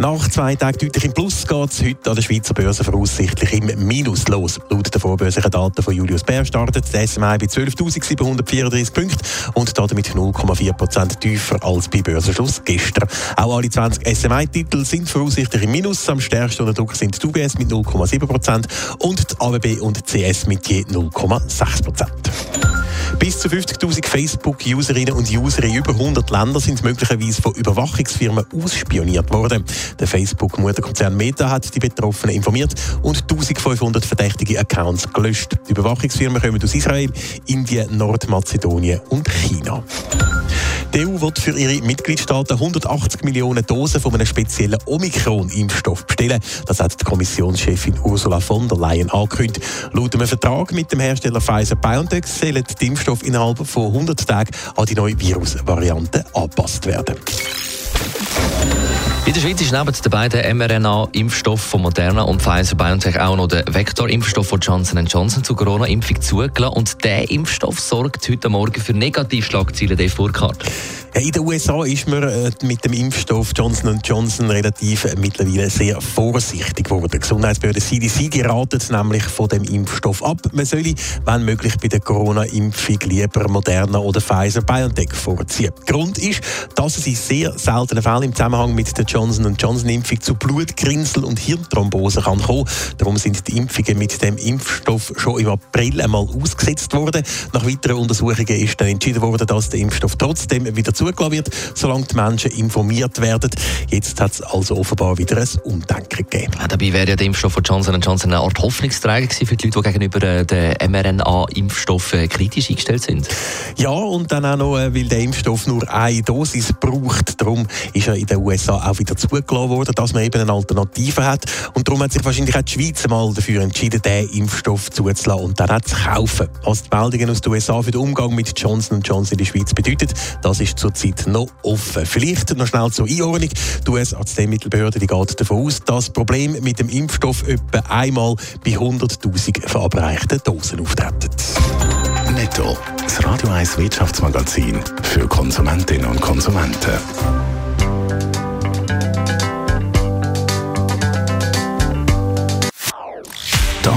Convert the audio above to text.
Nach zwei Tagen deutlich im Plus geht es heute an der Schweizer Börse voraussichtlich im Minus los. Laut den vorbörslichen Daten von Julius Bär startet der SMI bei 12.734 Punkten und damit 0,4% tiefer als bei Börsenschluss gestern. Auch alle 20 SMI-Titel sind voraussichtlich im Minus. Am stärksten unter Druck sind die UBS mit 0,7% und die AWB und die CS mit je 0,6%. Bis zu 50.000 Facebook-Userinnen und User in über 100 Ländern sind möglicherweise von Überwachungsfirmen ausspioniert worden. Der Facebook-Mutterkonzern Meta hat die Betroffenen informiert und 1500 verdächtige Accounts gelöscht. Die Überwachungsfirmen kommen aus Israel, Indien, Nordmazedonien und China. Die EU wird für ihre Mitgliedstaaten 180 Millionen Dosen von einem speziellen Omikron-Impfstoff bestellen. Das hat die Kommissionschefin Ursula von der Leyen angekündigt. Laut einem Vertrag mit dem Hersteller Pfizer-BioNTech sollen die Impfstoffe innerhalb von 100 Tagen an die neue Virusvariante angepasst werden. In der Schweiz ist neben den beiden mRNA-Impfstoffen von Moderna und Pfizer-BioNTech auch noch der Vektor-Impfstoff von Johnson Johnson zur Corona-Impfung zugelassen. Und dieser Impfstoff sorgt heute Morgen für Negativschlagzeilen, Dave Burkhardt. In den USA ist man äh, mit dem Impfstoff Johnson Johnson relativ äh, mittlerweile sehr vorsichtig geworden. Die Gesundheitsbehörde CDC die ratet nämlich von dem Impfstoff ab. Man solle, wenn möglich, bei der Corona-Impfung lieber Moderna oder Pfizer-BioNTech vorziehen. Grund ist, dass es in sehr seltenen Fällen im Zusammenhang mit der Johnson Johnson-Impfung zu Blutkrinsel und Hirnthrombose kann kommen. Darum sind die Impfungen mit dem Impfstoff schon im April einmal ausgesetzt worden. Nach weiteren Untersuchungen ist dann entschieden worden, dass der Impfstoff trotzdem wieder zugelassen wird, solange die Menschen informiert werden. Jetzt hat es also offenbar wieder ein Umdenken gegeben. Ja, dabei wäre ja der Impfstoff von Johnson Johnson eine Art Hoffnungsträger gewesen für die Leute, die gegenüber äh, den mRNA-Impfstoffen kritisch eingestellt sind. Ja, und dann auch noch, äh, weil der Impfstoff nur eine Dosis braucht. Darum ist er in den USA auch wieder zugelassen worden, dass man eben eine Alternative hat. Und darum hat sich wahrscheinlich auch die Schweiz mal dafür entschieden, diesen Impfstoff zuzulassen und dann auch zu kaufen. Was die Meldungen aus den USA für den Umgang mit Johnson Johnson in der Schweiz bedeutet, das ist zurzeit noch offen. Vielleicht noch schnell zur Einordnung. Die US-Arzneimittelbehörde geht davon aus, dass das Problem mit dem Impfstoff etwa einmal bei 100.000 verabreichten Dosen auftreten. Netto. Das Radio 1 Wirtschaftsmagazin für Konsumentinnen und Konsumenten.